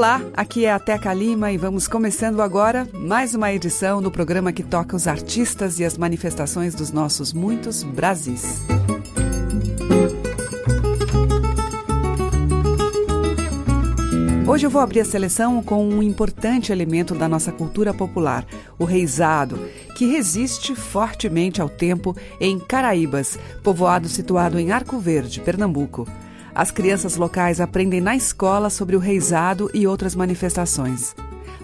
Olá, aqui é a Teca Lima e vamos começando agora mais uma edição do programa que toca os artistas e as manifestações dos nossos muitos Brasis. Hoje eu vou abrir a seleção com um importante elemento da nossa cultura popular, o reizado, que resiste fortemente ao tempo em Caraíbas, povoado situado em Arco Verde, Pernambuco. As crianças locais aprendem na escola sobre o reizado e outras manifestações.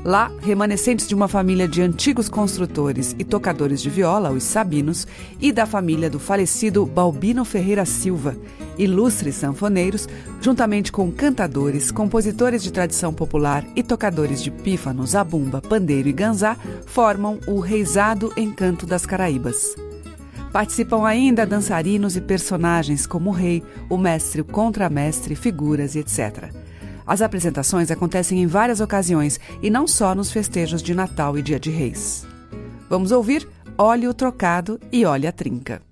Lá, remanescentes de uma família de antigos construtores e tocadores de viola, os Sabinos, e da família do falecido Balbino Ferreira Silva, ilustres sanfoneiros, juntamente com cantadores, compositores de tradição popular e tocadores de pífano, zabumba, pandeiro e ganzá, formam o Reizado Encanto das Caraíbas. Participam ainda dançarinos e personagens como o rei, o mestre, o contramestre, figuras e etc. As apresentações acontecem em várias ocasiões e não só nos festejos de Natal e Dia de Reis. Vamos ouvir Olhe o Trocado e Olhe a Trinca.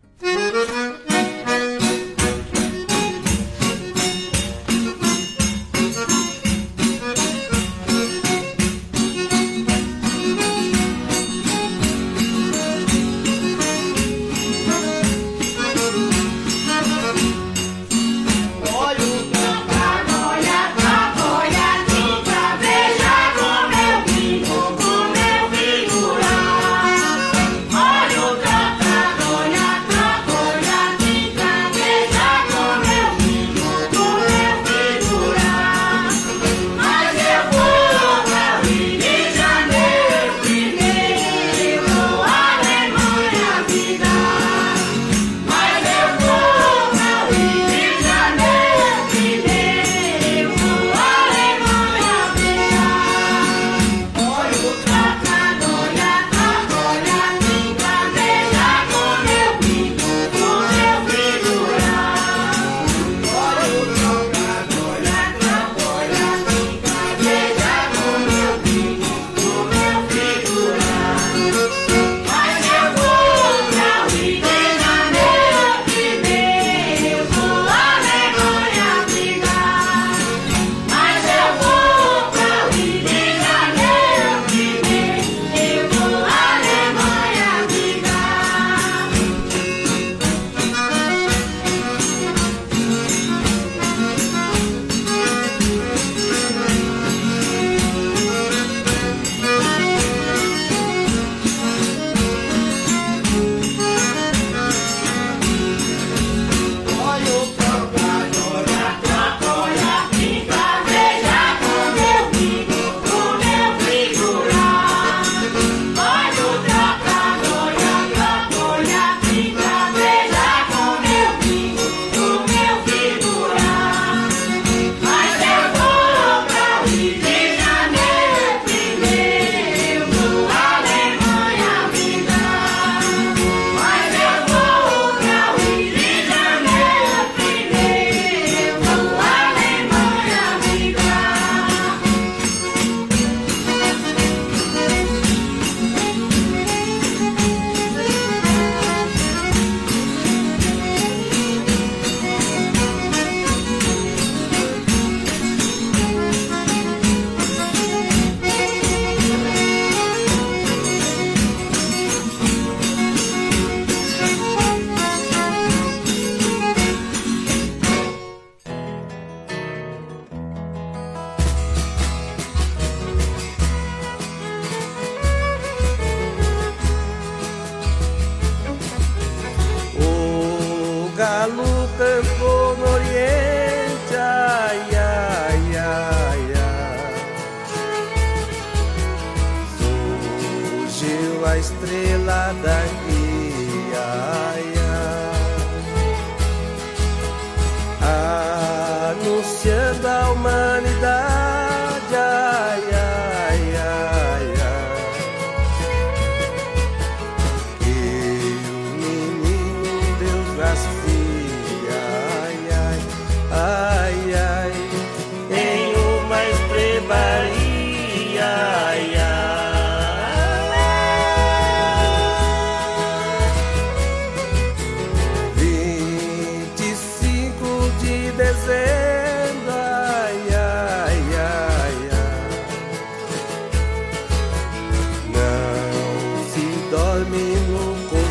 me.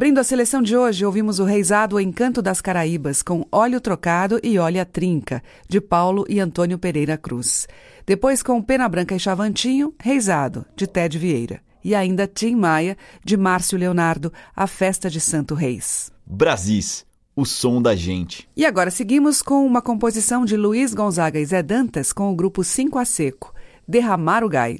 Abrindo a seleção de hoje, ouvimos o Reisado O Encanto das Caraíbas, com Óleo Trocado e Olha Trinca, de Paulo e Antônio Pereira Cruz. Depois, com Pena Branca e Chavantinho, Reisado, de Ted Vieira. E ainda Tim Maia, de Márcio Leonardo, A Festa de Santo Reis. Brasis, o som da gente. E agora seguimos com uma composição de Luiz Gonzaga e Zé Dantas com o grupo Cinco a Seco, Derramar o Gai.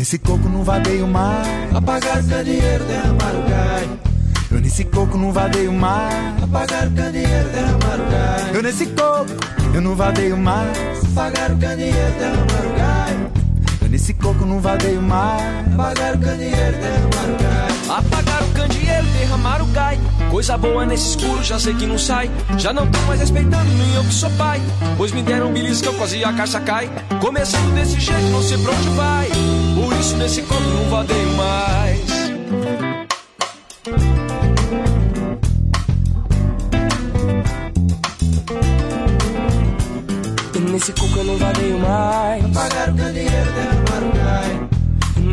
Nesse coco não vadeio mais. Apagar o candeeiro, derramar o gai. Eu nesse coco não vadeio mais. Apagar o candeeiro, derramar o gai. Eu nesse coco eu não vadeio mais. Apagar o candeeiro, derramar o gai. Eu Nesse coco não vadeio mais. Apagar o candeeiro, derramar o gás. Apagar o candeeiro, derramar o gai. Coisa boa nesse escuro, já sei que não sai. Já não tô mais respeitando, nem eu que sou pai. Pois me deram um beliscão, quase a caixa cai. Começando desse jeito, não sei pra onde vai. Por isso nesse copo não vadeio mais. Nesse coco eu não vadeio mais. Apagar o candeeiro, derramar o gás. E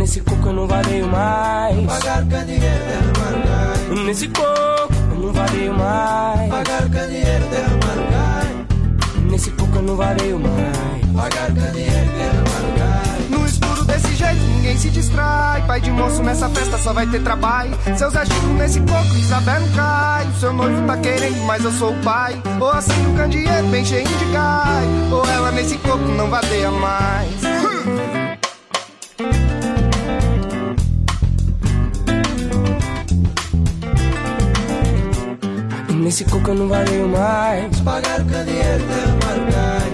nesse coco eu não vadeio mais. Apagar o candeeiro, derramar nesse coco eu não vadeio mais. Apagar o candeeiro, derramar nesse coco eu não vadeio mais. Apagar o candeeiro, derramar. No escuro desse jeito ninguém se distrai. Pai de moço nessa festa só vai ter trabalho. Seus agitos nesse coco, Isabel não cai. O seu noivo tá querendo, mas eu sou o pai. Ou assim o candeeiro bem cheio de gás. Ou ela nesse coco não vadeia mais. Nesse coco eu não vadeio mais. Apagar o candeeiro, derramar o gás.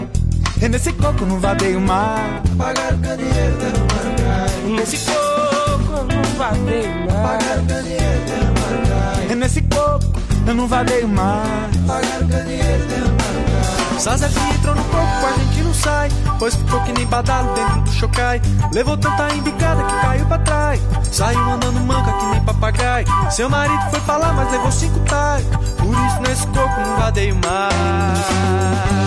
E nesse coco não vadeio mais. Apagar o candeeiro, derramar o gás. E nesse coco eu não vadeio mais. o candeeiro, derramar o. E nesse coco eu não vadeio mais. Apagar o candeeiro, derramar o gás. Que entrou no com a gente não sai. Pois ficou que nem badalo dentro do chocai. Levou tanta embicada que caiu pra trás. Saiu andando manca que nem papagaio. Seu marido foi falar, mas levou cinco tais. Por isso nesse coco não vadeio mais.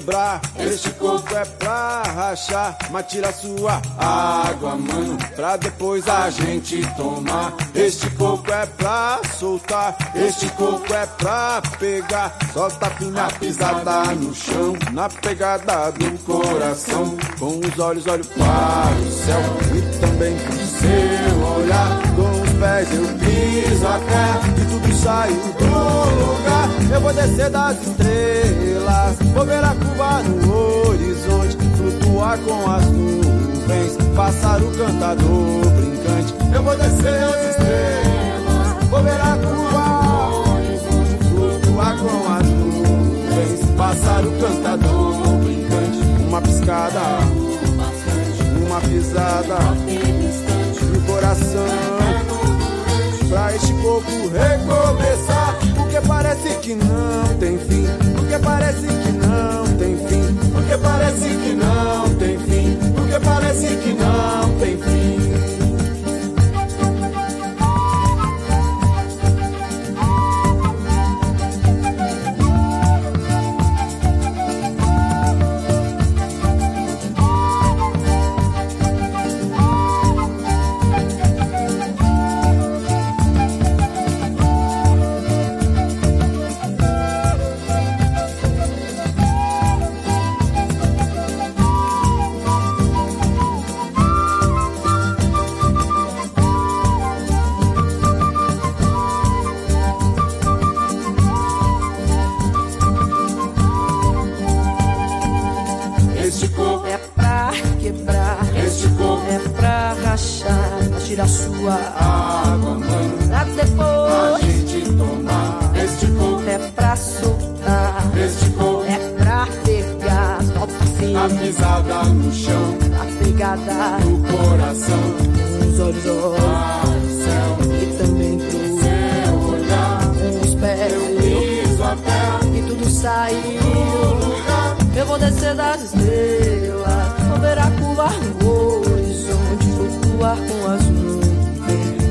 Quebrar, este coco é pra rachar, mas tira sua água, mano, pra depois a gente tomar. Este coco é pra soltar, este coco é pra pegar, solta firme a pisada no chão, na pegada do coração. Com os olhos olho para o céu e também pro seu olhar. Pés eu piso a terra e tudo saiu do lugar. Eu vou descer das estrelas, vou ver a curva no horizonte, flutuar com as nuvens, passar o cantador brincante. Eu vou descer das estrelas, vou ver a curva no horizonte, flutuar com as nuvens, passar o cantador brincante. Uma piscada, uma pisada no coração pra este coco recomeçar. Porque parece que não tem fim. Porque parece que não tem fim. Porque parece que não tem fim. Porque parece que não tem fim. A sua água, mãe. Pra depois a gente tomar. Este copo é pra soltar. Este copo é pra pegar. Solta assim. A pisada no chão. A pegada no coração. Com os olhos ao ah, céu. E também pro seu olhar. Com os pés. Eu piso a terra. E tudo saiu. Eu vou descer das estrelas, vou ver a curva no horizonte, flutuar com as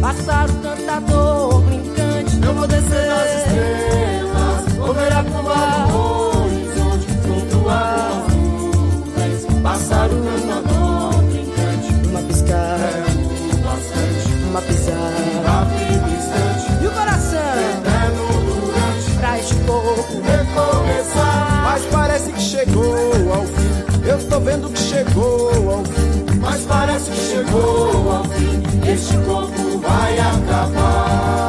nuvens, passar o cantador brincante. Eu vou descer das estrelas, vou ver a curva no horizonte, flutuar com as nuvens, passar o cantador brincante. Uma piscar, bastante, uma pisar, rápido instante, e o coração eterno durante, pra este corpo recomeçar. Mas parece que chegou ao fim. Eu tô vendo que chegou ao fim. Mas parece que chegou ao fim. Este corpo vai acabar.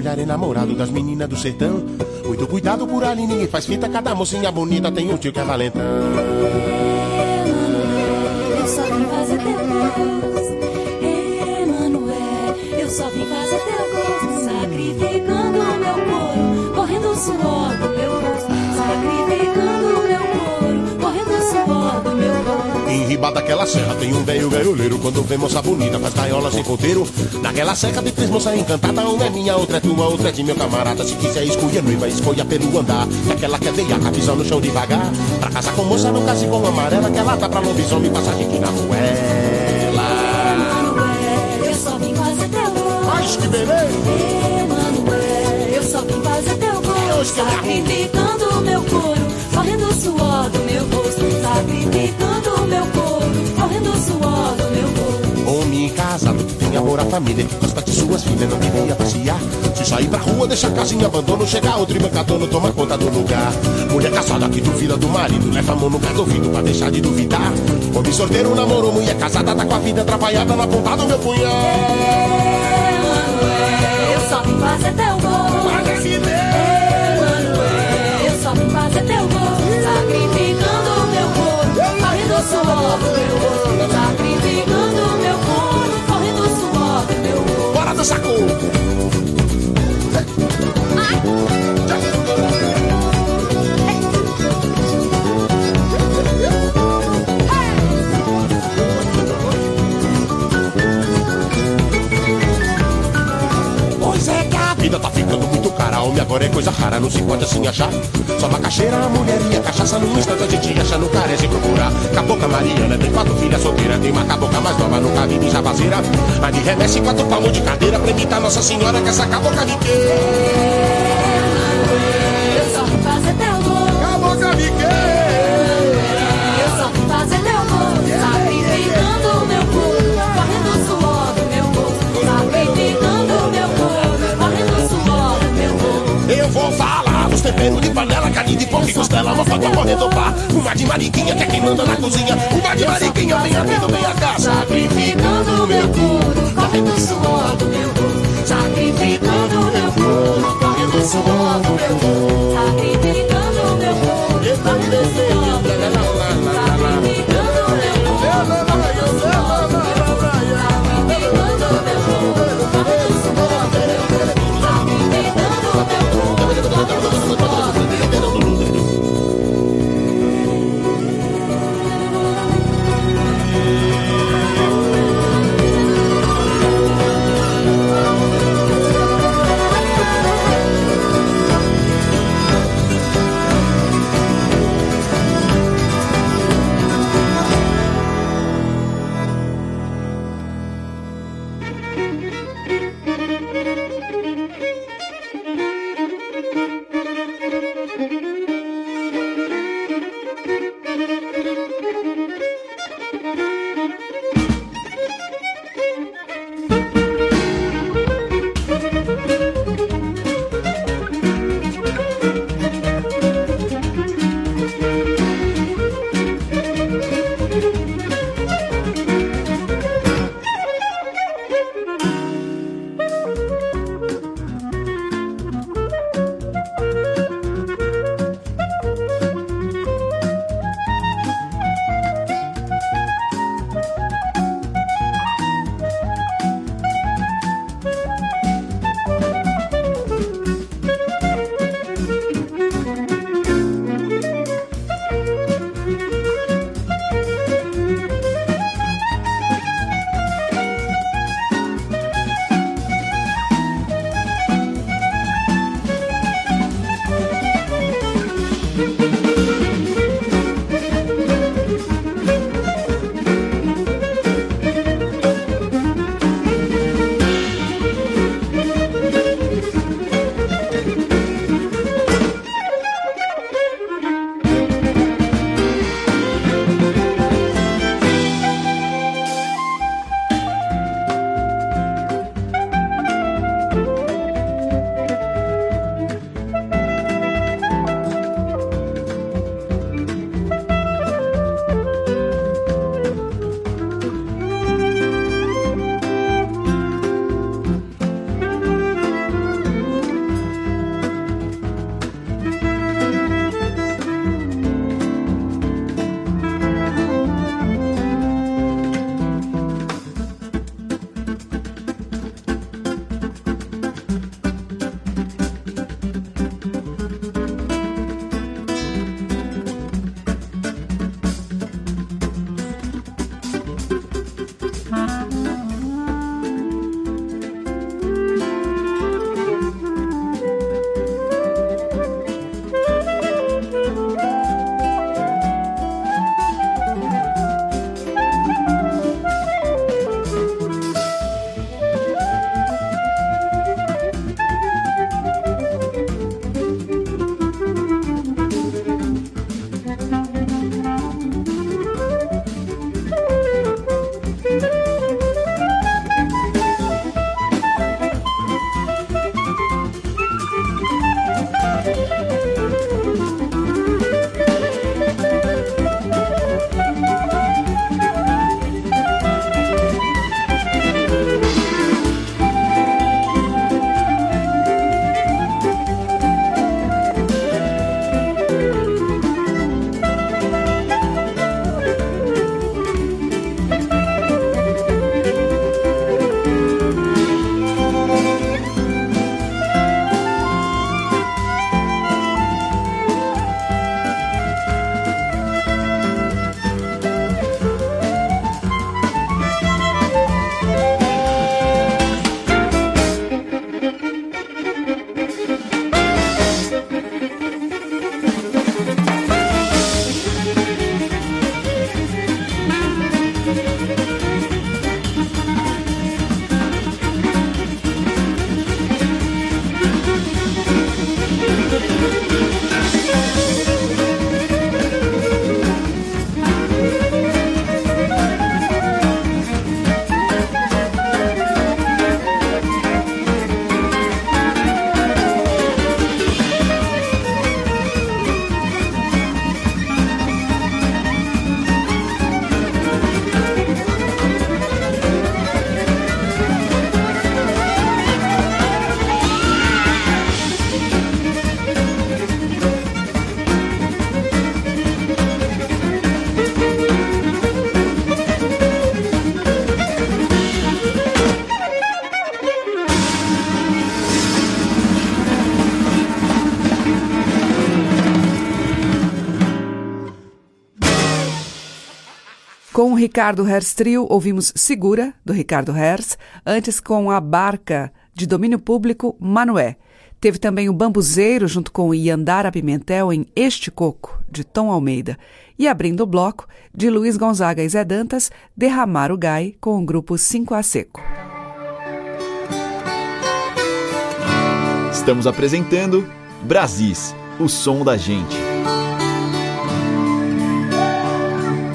Olhar enamorado das meninas do sertão. Muito cuidado por ali, ninguém faz fita, cada mocinha bonita tem um tio que é valentão. Eu só vim fazer teu gosto, Emanuel. Eu só vim fazer teu gosto, sacrificando o meu couro, correndo o suor do meu rosto, sacrificando riba daquela serra tem um velho gaioleiro. Quando vê moça bonita, faz gaiola sem ponteiro. Naquela serra tem três moças encantadas. Uma é minha, outra é tua, outra é de meu camarada. Se quiser escolher noiva, escolha pelo andar. Daquela que é veiaca, pisão no chão devagar. Pra casar com moça, não case com amarela. Que ela tá pra lobisomem, passa a gente na ruela. Emanuel, eu só vim fazer teu gosto. Mas que beleza! Emanuel, eu só vim fazer teu arrume. sacrificando o meu couro, correndo o suor do meu rosto, sacrificando o meu correndo suor do meu rosto. Homem casado que tem amor à família, que gosta de suas filhas, não devia passear. Se sair pra rua, deixa a casa em abandono, chega outro e bancador, toma conta do lugar. Mulher casada que duvida do marido, leva a mão no pé do ouvido pra deixar de duvidar. Homem solteiro namorou, mulher casada, tá com a vida atrapalhada na ponta do meu punhal. Eu só vim fazer teu gosto. Emanuel, eu só vim fazer teu gosto, suor do meu rosto, sacrificando o meu couro, correndo suor meu rosto. Bora do saco! Pois Homem agora é coisa rara, não se pode assim achar. Só macaxeira, mulher e a cachaça no instante a gente acha, não carece procurar. Cabocla Mariana tem quatro filhas solteiras, tem uma cabocla mais nova, nunca vi de jabazeira. Mas de remessa quatro palmos de cadeira pra imitar Nossa Senhora que essa cabocla me quer. Eu só fazer teu gosto. Cabocla me quer. Temperos de panela, carne de porco e costela, uma faca correndo pá. Uma de mariquinha que é quem manda na cozinha. Uma de mariquinha, vem amigo, vem a casa. Sacrificando o meu corpo, correndo o suor do meu corpo, sacrificando o meu corpo, correndo o suor do meu corpo, sacrificando o meu corpo, correndo o suor do meu corpo, sacrificando meu corpo, correndo o Ricardo Hertz Trio, ouvimos Segura, do Ricardo Hertz, antes com a Barca, de domínio público, Manué. Teve também o Bambuzeiro, junto com Iandara Pimentel, em Este Coco, de Tom Almeida. E abrindo o bloco, de Luiz Gonzaga e Zé Dantas, Derramar o Gai, com o grupo 5 a Seco. Estamos apresentando Brasis, o som da gente.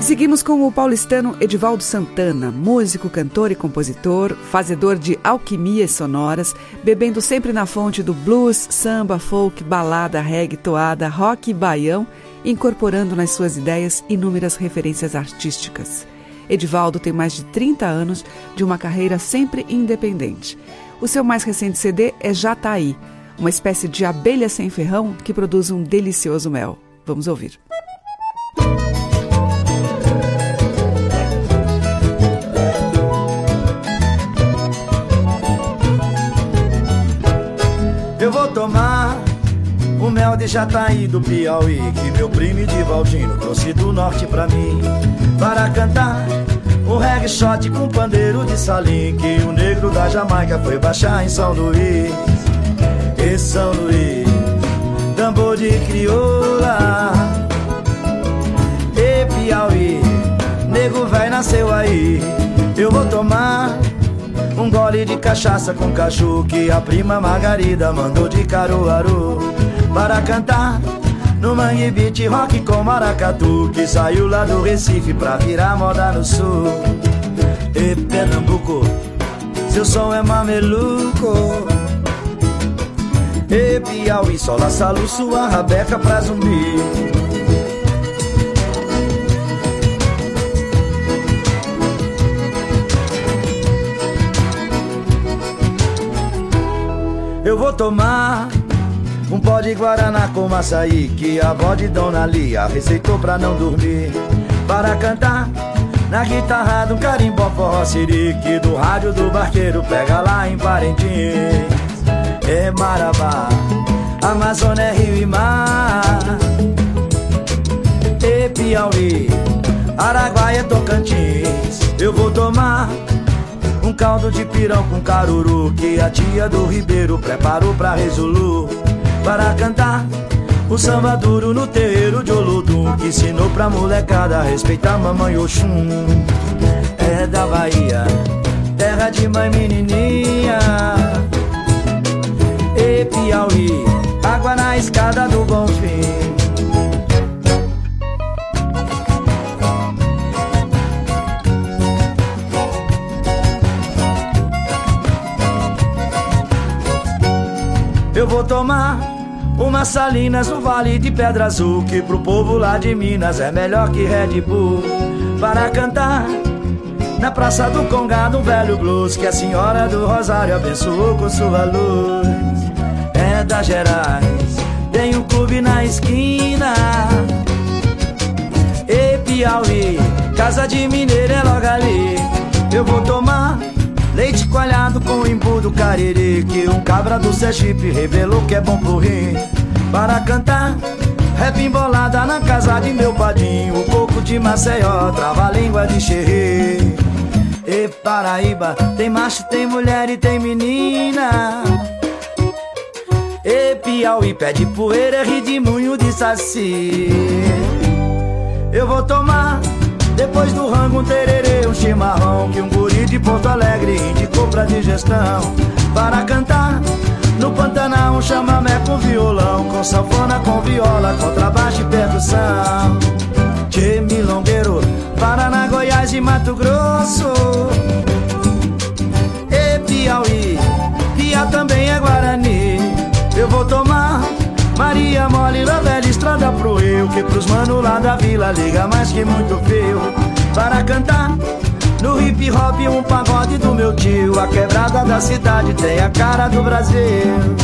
Seguimos com o paulistano Edivaldo Santana, músico, cantor e compositor, fazedor de alquimias sonoras, bebendo sempre na fonte do blues, samba, folk, balada, reggae, toada, rock e baião, incorporando nas suas ideias inúmeras referências artísticas. Edivaldo tem mais de 30 anos de uma carreira sempre independente. O seu mais recente CD é Já Tá uma espécie de abelha sem ferrão que produz um delicioso mel. Vamos ouvir. Eu o mel de Jataí do Piauí Que meu primo de Valdino trouxe do norte pra mim. Para cantar um reggae shot com pandeiro de salim Que o negro da Jamaica foi baixar em São Luís. E São Luís Tambor de crioula. E Piauí Nego vai nasceu aí. Eu vou tomar um gole de cachaça com cachorro que a prima Margarida mandou de Caruaru para cantar no Mangue Beat Rock com maracatu que saiu lá do Recife pra virar moda no sul. E Pernambuco, seu som é mameluco. E Piauí, sola salu sua rabeca pra zumbi. Eu vou tomar um pó de guaraná com açaí Que a avó de Dona Lia receitou pra não dormir. Para cantar na guitarra do carimbó forró sirique Do rádio do barqueiro pega lá em Parintins. É Marabá, Amazônia é rio e mar. E Piauí, Araguaia, Tocantins. Eu vou tomar um caldo de pirão com caruru Que a tia do Ribeiro preparou pra Resolu Para cantar. O samba duro no terreiro de Olodum Que ensinou pra molecada a respeitar mamãe Oxum. É da Bahia, terra de mãe menininha. E Piauí, água na escada do Bonfim Eu vou tomar umas salinas no Vale de Pedra Azul Que pro povo lá de Minas é melhor que Red Bull. Para cantar na Praça do Congado um velho blues Que a Senhora do Rosário abençoou com sua luz. É da Gerais, tem um clube na esquina. E Piauí, casa de mineiro é logo ali. Eu vou tomar Leite coalhado com imbu do cariri Que um cabra do Sergipe revelou que é bom pro rim. Para cantar Rap embolada na casa de meu padrinho Um pouco de Maceió, trava a língua de xerri. E Paraíba, tem macho, tem mulher e tem menina. E Piauí, pé de poeira, ri de munho de saci. Eu vou tomar depois do rango um tererê, um chimarrão Que um guri de Porto Alegre indicou pra digestão. Para cantar no Pantanal um chamamé com violão Com sanfona, com viola, contrabaixo e percussão. Tchê, milongueiro, Paraná, Goiás e Mato Grosso. E Piauí, Pia também é Guarani. Eu vou tomar Maria mole na velha estrada pro eu Que pros mano lá da vila liga mais que muito fio. Para cantar no hip hop um pagode do meu tio. A quebrada da cidade tem a cara do Brasil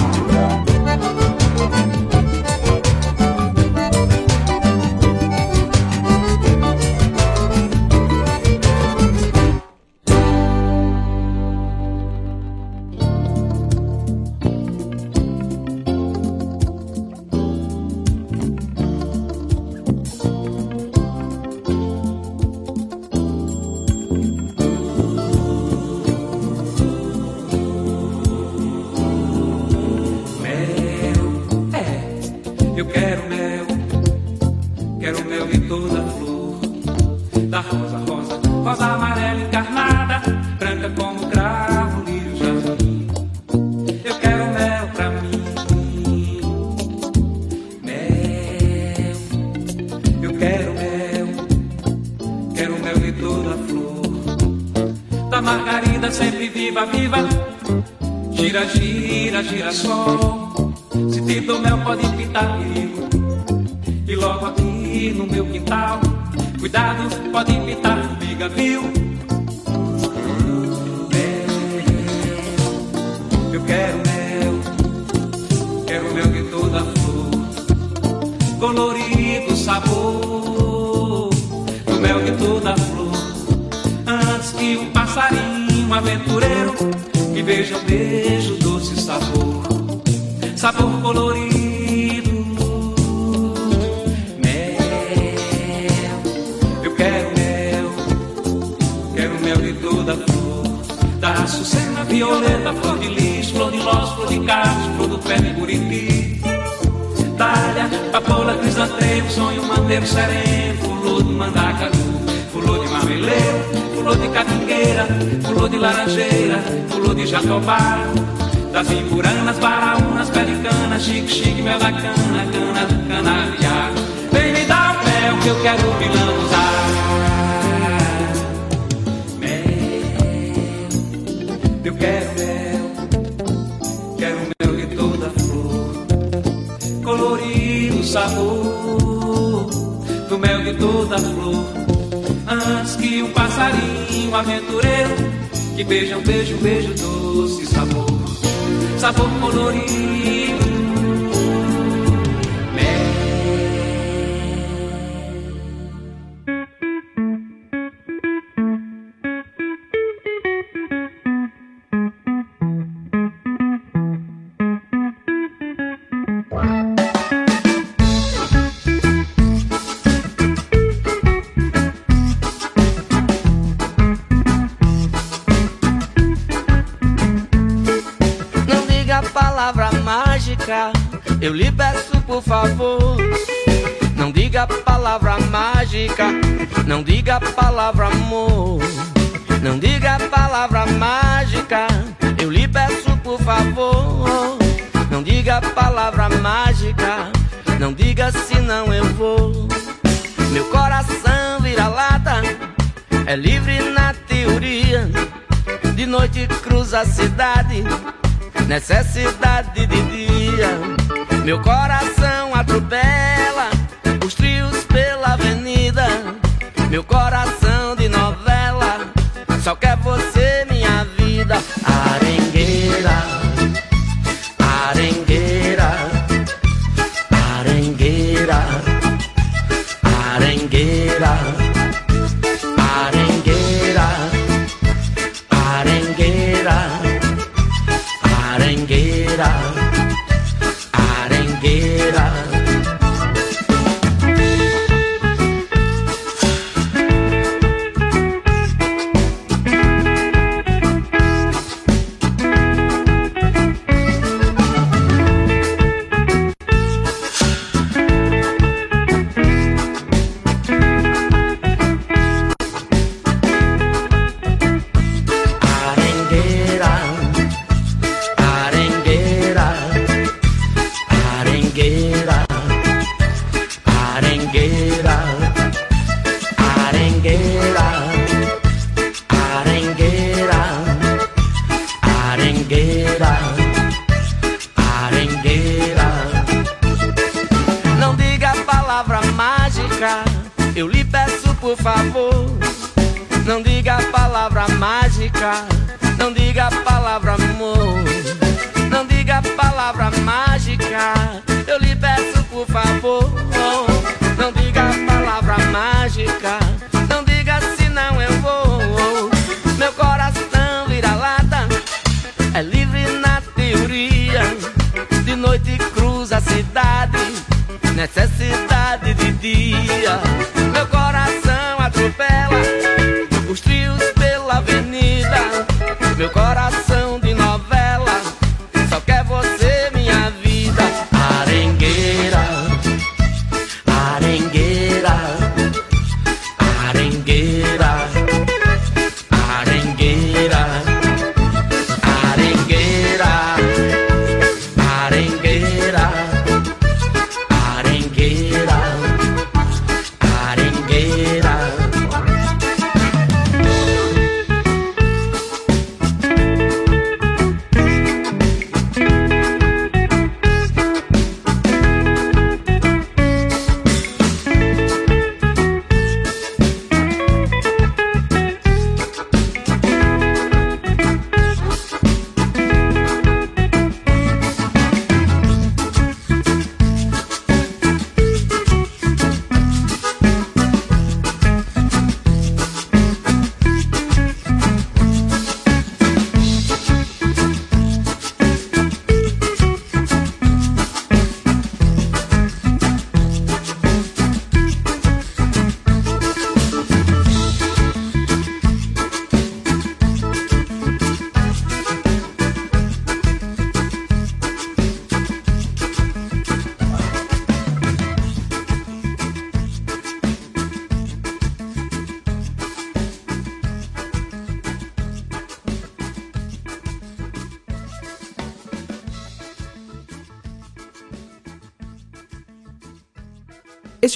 eu quero me usar. Mel, eu quero mel, quero mel de toda flor, colorir o sabor do mel de toda flor. Antes que um passarinho aventureiro que beija um beijo, beijo doce sabor, sabor colorido noite cruza a cidade, necessidade de dia. Meu coração atropela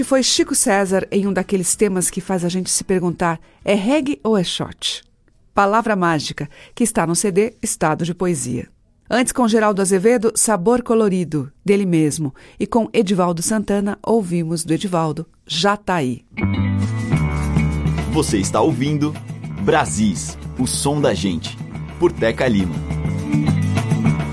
foi Chico César em um daqueles temas que faz a gente se perguntar: é reggae ou é shot? Palavra Mágica, que está no CD Estado de Poesia. Antes, com Geraldo Azevedo, Sabor Colorido, dele mesmo. E com Edivaldo Santana, ouvimos do Edivaldo, Já Tá Aí. Você está ouvindo Brasis, o som da gente, por Teca Lima.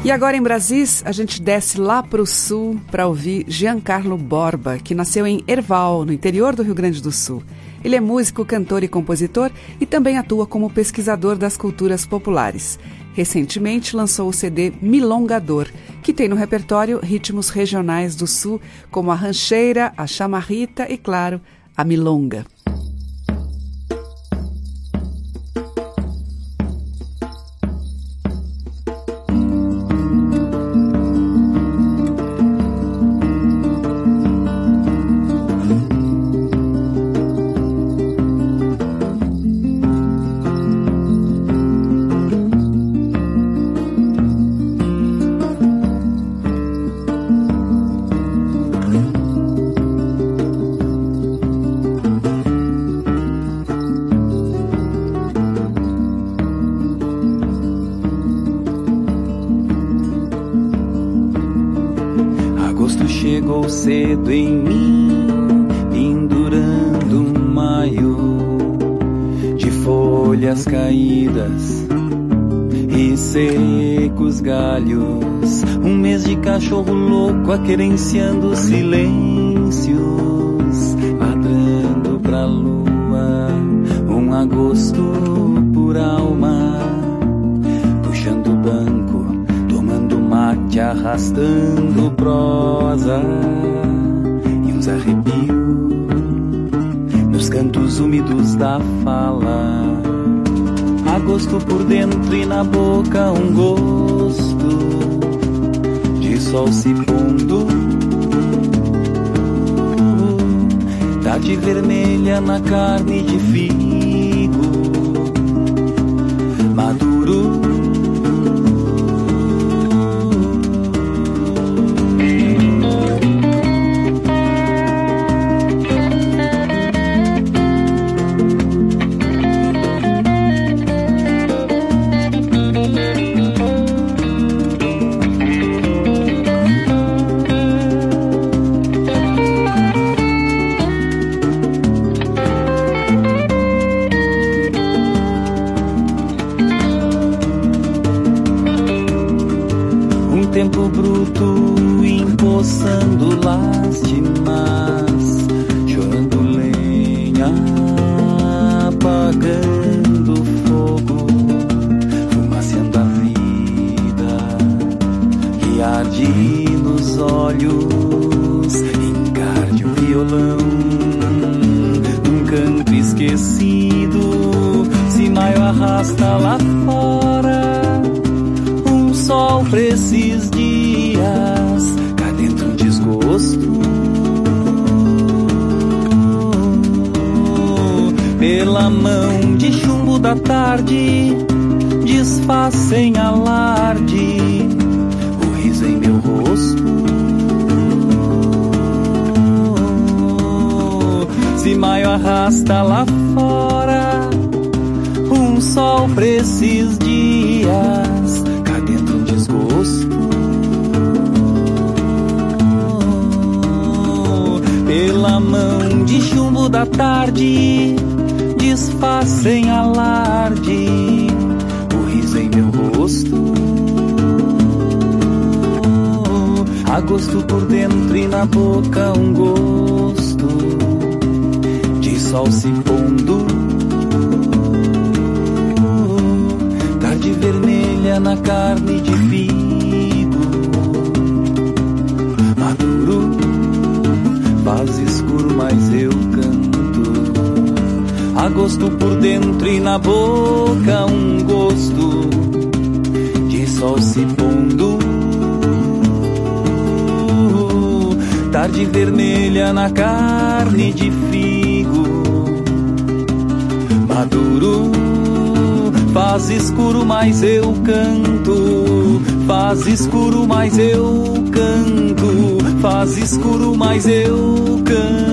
E agora em Brasis, a gente desce lá para o sul para ouvir Giancarlo Borba, que nasceu em Erval, no interior do Rio Grande do Sul. Ele é músico, cantor e compositor e também atua como pesquisador das culturas populares. Recentemente lançou o CD Milongador, que tem no repertório ritmos regionais do sul, como a rancheira, a chamarrita e, claro, a milonga. Aquerenciando vermelha na carne de figo maduro. Agosto por dentro e na boca um gosto de sol se pondo. Tarde vermelha na carne de figo maduro, faz escuro, mas eu canto. Agosto por dentro e na boca Tarde vermelha na carne de figo maduro. Faz escuro, mas eu canto. Faz escuro, mas eu canto. Faz escuro, mas eu canto.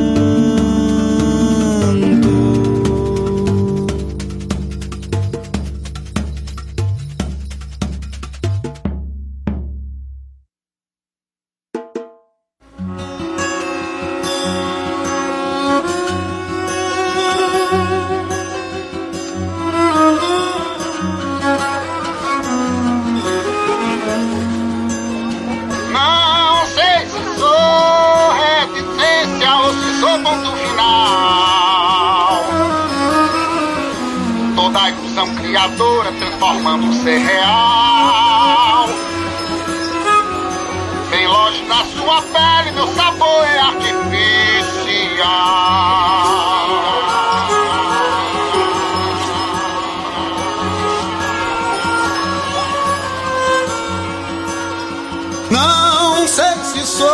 Se sou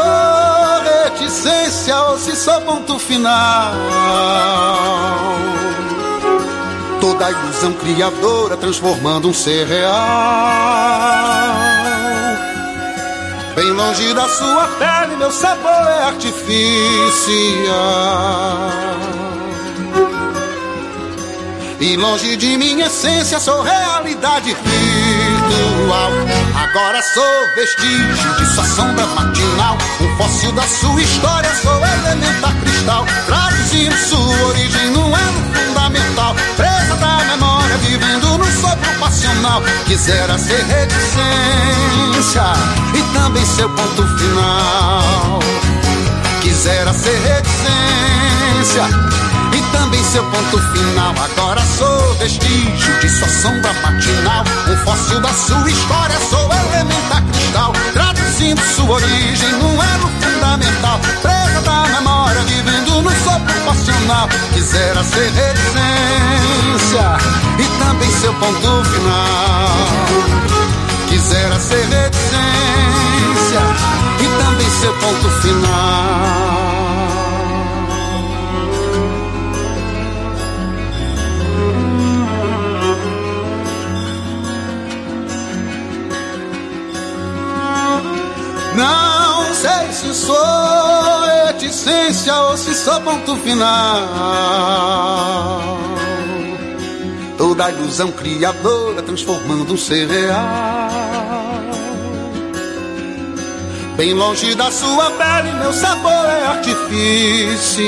reticência ou se sou ponto final. Toda ilusão criadora transformando um ser real. Bem longe da sua pele, meu sabor é artificial. E longe de minha essência, sou realidade virtual. Agora sou vestígio de sua sombra matinal. Um fóssil da sua história, sou elementar cristal. Traduzindo sua origem num elo fundamental. Presa da memória, vivendo no sopro passional. Quisera ser reticência e também seu ponto final. Quisera ser reticência também seu ponto final. Agora sou vestígio de sua sombra matinal. Um fóssil da sua história, sou elementar cristal. Traduzindo sua origem num elo fundamental. Presa da memória, vivendo no sopro passional. Quisera ser reticência e também seu ponto final. Quisera ser reticência e também seu ponto final. Não sei se sou reticência ou se sou ponto final. Toda ilusão criadora transformando um ser real. Bem longe da sua pele, meu sabor é artificial.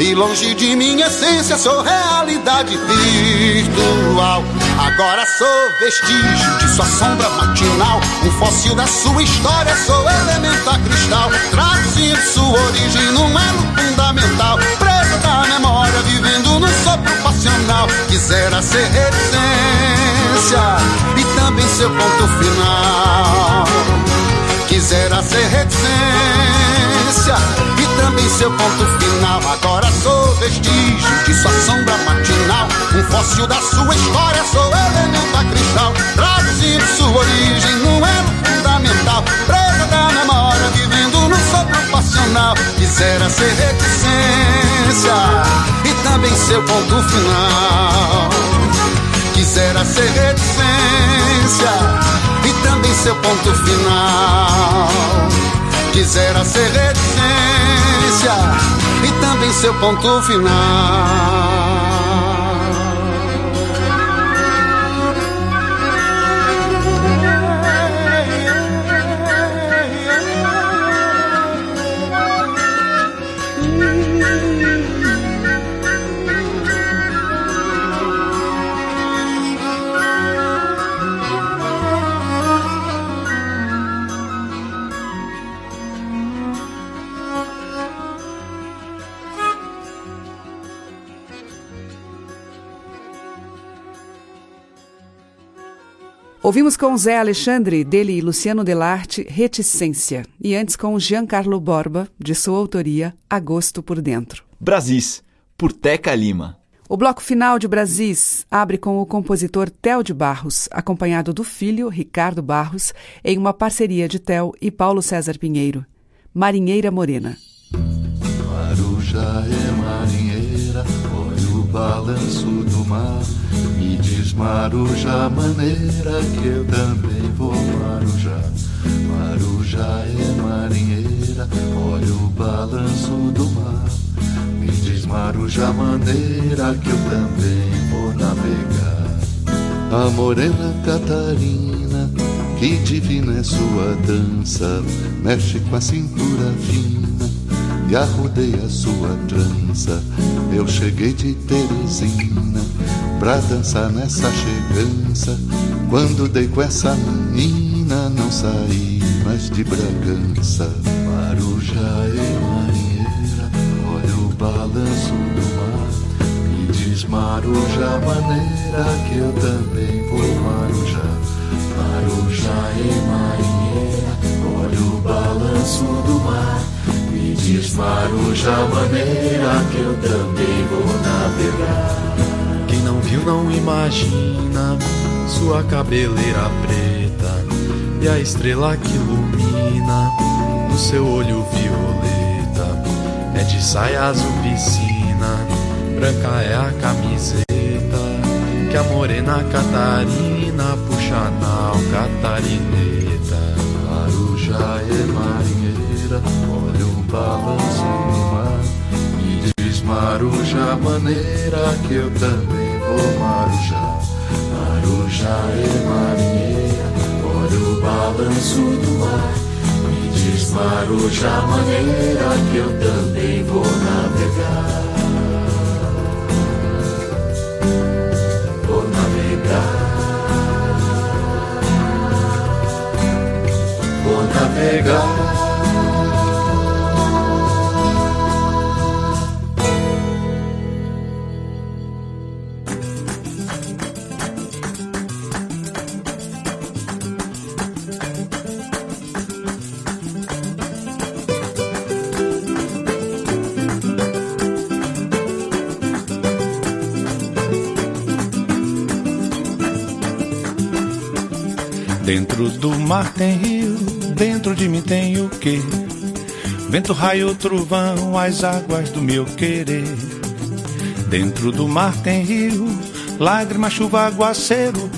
E longe de minha essência, sou realidade virtual. Agora sou vestígio de sua sombra matinal. Um fóssil da sua história, sou elementar cristal. Traduzindo sua origem num elo fundamental. Presa da memória, vivendo no sopro passional. Quisera ser reticência e também seu ponto final. Quisera ser reticência também seu ponto final. Agora sou vestígio de sua sombra matinal. Um fóssil da sua história, sou elementar cristal. Traduzindo sua origem num elo fundamental. Presa da memória, vivendo no sopro passional. Quisera ser reticência e também seu ponto final. Quisera ser reticência e também seu ponto final. Quisera ser reticência e também seu ponto final. Ouvimos com Zé Alexandre, dele e Luciano Delarte, Reticência. E antes com Giancarlo Borba, de sua autoria, Agosto por Dentro. Brasis, por Teca Lima. O bloco final de Brasis abre com o compositor Theo de Barros, acompanhado do filho, Ricardo Barros, em uma parceria de Theo e Paulo César Pinheiro. Marinheira Morena. Marujá é balanço do mar. Me diz Marujá, maneira que eu também vou Marujá. Marujá é marinheira, olha o balanço do mar. Me diz Marujá, maneira que eu também vou navegar. A morena Catarina, que divina é sua dança, mexe com a cintura fina e arrudeia sua trança. Eu cheguei de Teresina pra dançar nessa chegança. Quando dei com essa menina, não saí mais de Bragança. Marujá é marinheira, olha o balanço do mar. Me diz Marujá, maneira que eu também vou Marujá. Marujá e marinheira, olha o balanço do mar. Me diz Marujá, maneira que eu também vou navegar. Quem não viu não imagina sua cabeleira preta e a estrela que ilumina no seu olho violeta. É de saia azul piscina, branca é a camiseta que a morena Catarina puxa na catarineta. Marujá é marinheira, olha o balanço no mar. Me diz Marujá, maneira que eu também vou Marujá. Marujá é marinheira, olha o balanço do mar. Me diz Marujá, maneira que eu também vou navegar. Vou navegar. Vou navegar. Dentro do mar tem rio, dentro de mim tem o quê? Vento, raio, trovão, as águas do meu querer. Dentro do mar tem rio, lágrima, chuva, aguaceiro.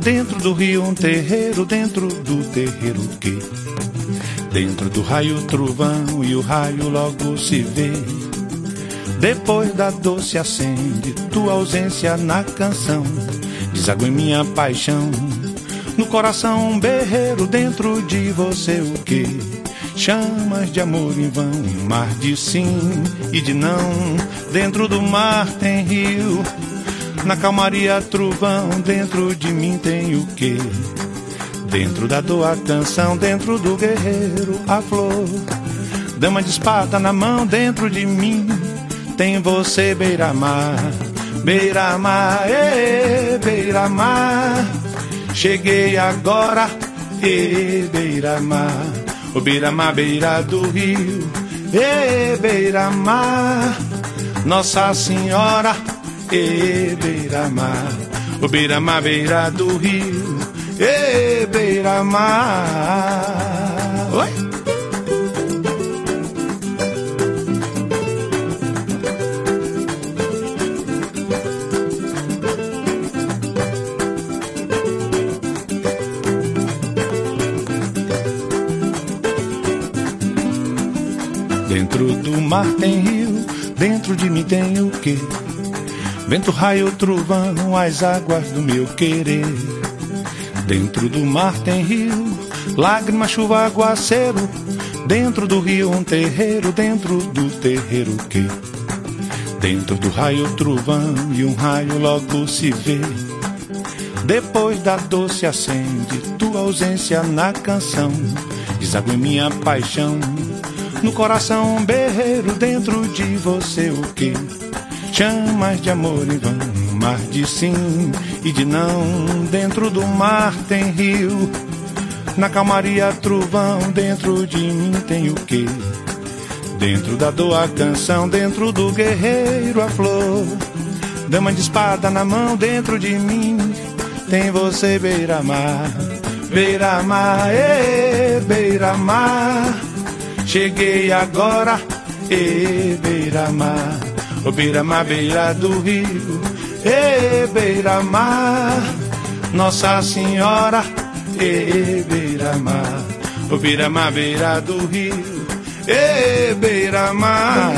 Dentro do rio um terreiro, dentro do terreiro o quê? Dentro do raio, trovão e o raio logo se vê. Depois da dor se acende tua ausência na canção. Deságua em minha paixão. No coração berreiro dentro de você o que? Chamas de amor em vão, um mar de sim e de não. Dentro do mar tem rio, na calmaria trovão. Dentro de mim tem o que? Dentro da dor a canção, dentro do guerreiro a flor. Dama de espada na mão, dentro de mim tem você beira-mar, beira-mar, beira-mar. Cheguei agora, e beira-mar, o beira-mar, beira do rio, e beira-mar, Nossa Senhora, e beira-mar, o beira-mar, beira do rio, e beira-mar. Oi? Mar tem rio, dentro de mim tem o quê? Vento, raio, trovão, as águas do meu querer. Dentro do mar tem rio, lágrima, chuva, aguaceiro. Dentro do rio um terreiro, dentro do terreiro o quê? Dentro do raio, trovão e um raio logo se vê. Depois da dor se acende tua ausência na canção. Deságua em minha paixão. No coração um berreiro dentro de você o que? Chamas de amor em vão, mar de sim e de não. Dentro do mar tem rio, na calmaria trovão. Dentro de mim tem o que? Dentro da dor a canção, dentro do guerreiro a flor. Dama de espada na mão, dentro de mim tem você beira-mar, beira-mar, ê, beira-mar. Cheguei agora, e beira-mar, o beira-mar, beira do rio, e beira-mar, Nossa Senhora, e beira-mar, o beira-mar, beira do rio, e beira-mar.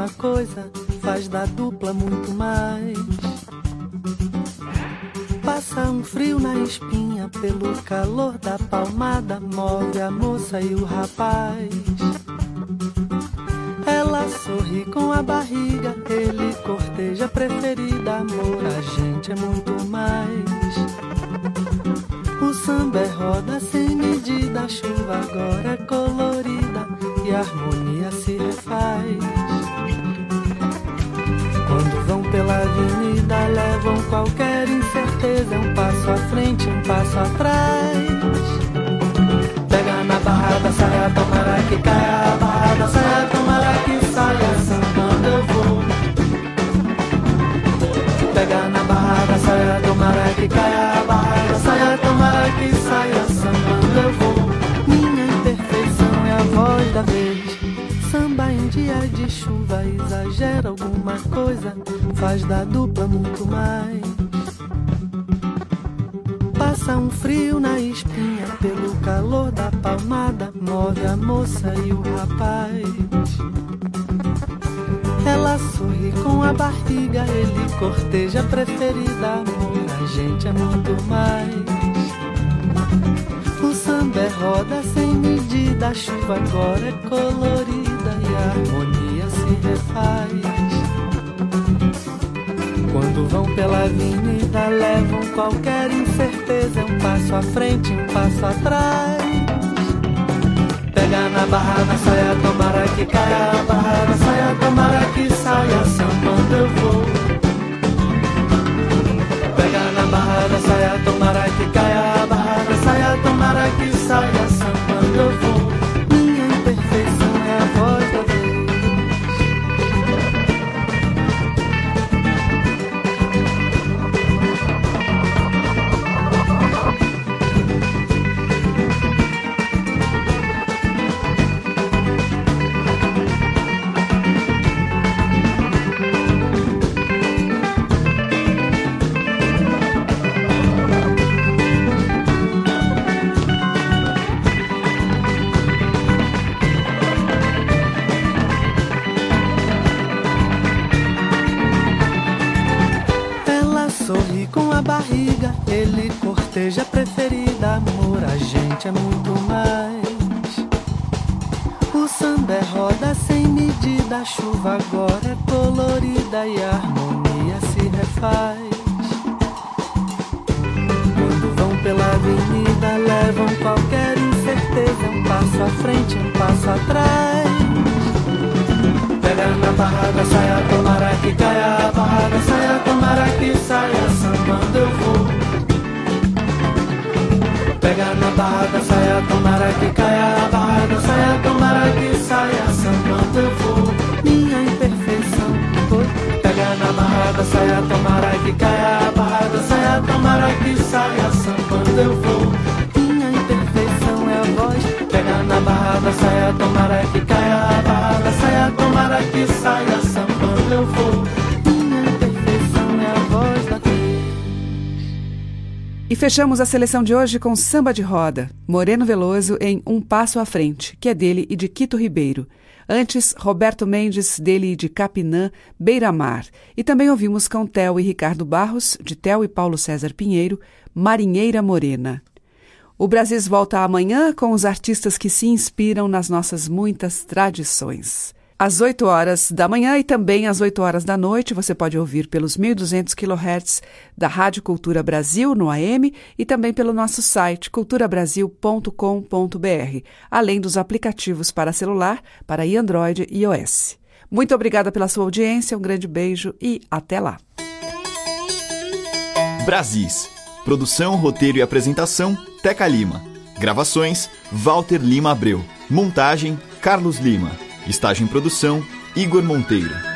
Alguma coisa, faz da dupla muito mais. Passa um frio na espinha pelo calor da palmada, move a moça e o rapaz. Ela sorri com a barriga, ele corteja preferida, amor, a gente é muito mais. O samba é roda sem medida, a chuva agora é colorida e a harmonia se refaz. Avenida, levam qualquer incerteza, um passo à frente, um passo atrás. Pega na barrada, saia, tomara que caia a barrada, saia, tomara que saia, sambando eu vou. Pega na barrada, saia, tomara que caia a barrada, saia, tomara que saia, sambando eu vou. Minha imperfeição é a voz da vez. Dia de chuva exagera alguma coisa, faz da dupla muito mais. Passa um frio na espinha pelo calor da palmada, move a moça e o rapaz. Ela sorri com a barriga, ele corteja a preferida, amor, a gente é muito mais. O samba é roda sem medida, a chuva agora é colorida e a harmonia se refaz. Quando vão pela avenida, levam qualquer incerteza, um passo à frente, um passo atrás. Pega na barra da saia, tomara que caia a barra da saia, tomara que saia, sambando eu vou. Pega na barra da saia, tomara que caia a barra da saia, tomara que saia, sambando eu vou. Medida, a chuva agora é colorida e a harmonia se refaz. Quando vão pela avenida, levam qualquer incerteza, um passo à frente, um passo atrás. Pega na barraca, saia, tomara que caia a barraca, saia, tomara que saia, sambando eu vou. Pega na barraca, saia, tomara que caia a barraca, saia, tomara que saia, sambando eu vou. Minha imperfeição foi. Pega na barraca, saia, tomara que caia a barraca, saia, tomara que saia, sambando eu vou. Minha imperfeição é a voz. Pega na barraca, saia, tomara que caia a barraca, saia, tomara que saia, sambando eu vou. Minha imperfeição é a voz da E fechamos a seleção de hoje com Samba de Roda, Moreno Veloso em Um Passo à Frente, que é dele e de Quito Ribeiro. Antes, Roberto Mendes, dele de Capinã, Beira Mar. E também ouvimos com Theo e Ricardo Barros, de Theo e Paulo César Pinheiro, Marinheira Morena. O Brasis volta amanhã com os artistas que se inspiram nas nossas muitas tradições. Às 8 horas da manhã e também às 8 horas da noite, você pode ouvir pelos 1.200 kHz da Rádio Cultura Brasil no AM e também pelo nosso site culturabrasil.com.br, além dos aplicativos para celular, para Android e iOS. Muito obrigada pela sua audiência, um grande beijo e até lá. Brasis. Produção, roteiro e apresentação: Teca Lima. Gravações: Walter Lima Abreu. Montagem: Carlos Lima. Estágio em produção: Igor Monteiro.